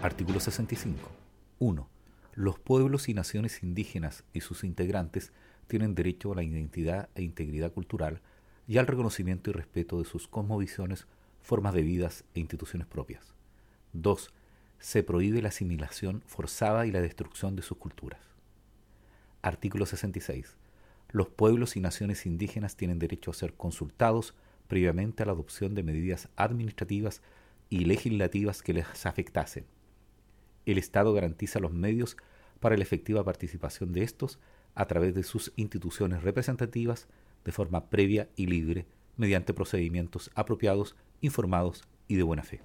Artículo 65. 1. Los pueblos y naciones indígenas y sus integrantes tienen derecho a la identidad e integridad cultural y al reconocimiento y respeto de sus cosmovisiones, formas de vidas e instituciones propias. 2. Se prohíbe la asimilación forzada y la destrucción de sus culturas. Artículo 66. Los pueblos y naciones indígenas tienen derecho a ser consultados previamente a la adopción de medidas administrativas y legislativas que les afectasen el Estado garantiza los medios para la efectiva participación de estos a través de sus instituciones representativas de forma previa y libre mediante procedimientos apropiados, informados y de buena fe.